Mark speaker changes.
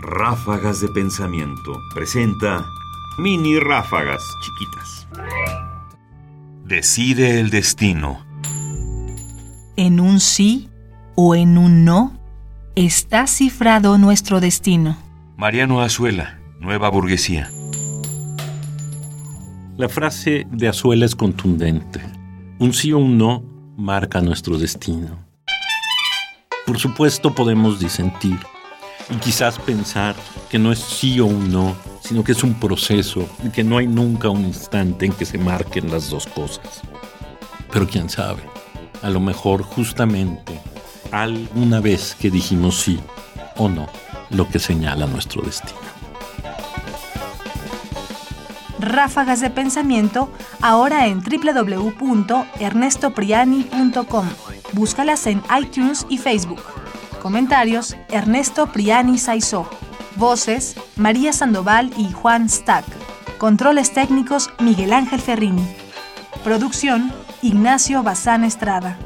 Speaker 1: Ráfagas de Pensamiento presenta mini ráfagas chiquitas. Decide el destino.
Speaker 2: En un sí o en un no está cifrado nuestro destino.
Speaker 1: Mariano Azuela, Nueva Burguesía.
Speaker 3: La frase de Azuela es contundente. Un sí o un no marca nuestro destino. Por supuesto podemos disentir y quizás pensar que no es sí o un no, sino que es un proceso y que no hay nunca un instante en que se marquen las dos cosas. Pero quién sabe, a lo mejor justamente alguna vez que dijimos sí o no, lo que señala nuestro destino.
Speaker 2: Ráfagas de pensamiento ahora en www.ernestopriani.com. Búscalas en iTunes y Facebook. Comentarios: Ernesto Priani Saizó. Voces: María Sandoval y Juan Stack. Controles técnicos: Miguel Ángel Ferrini. Producción: Ignacio Bazán Estrada.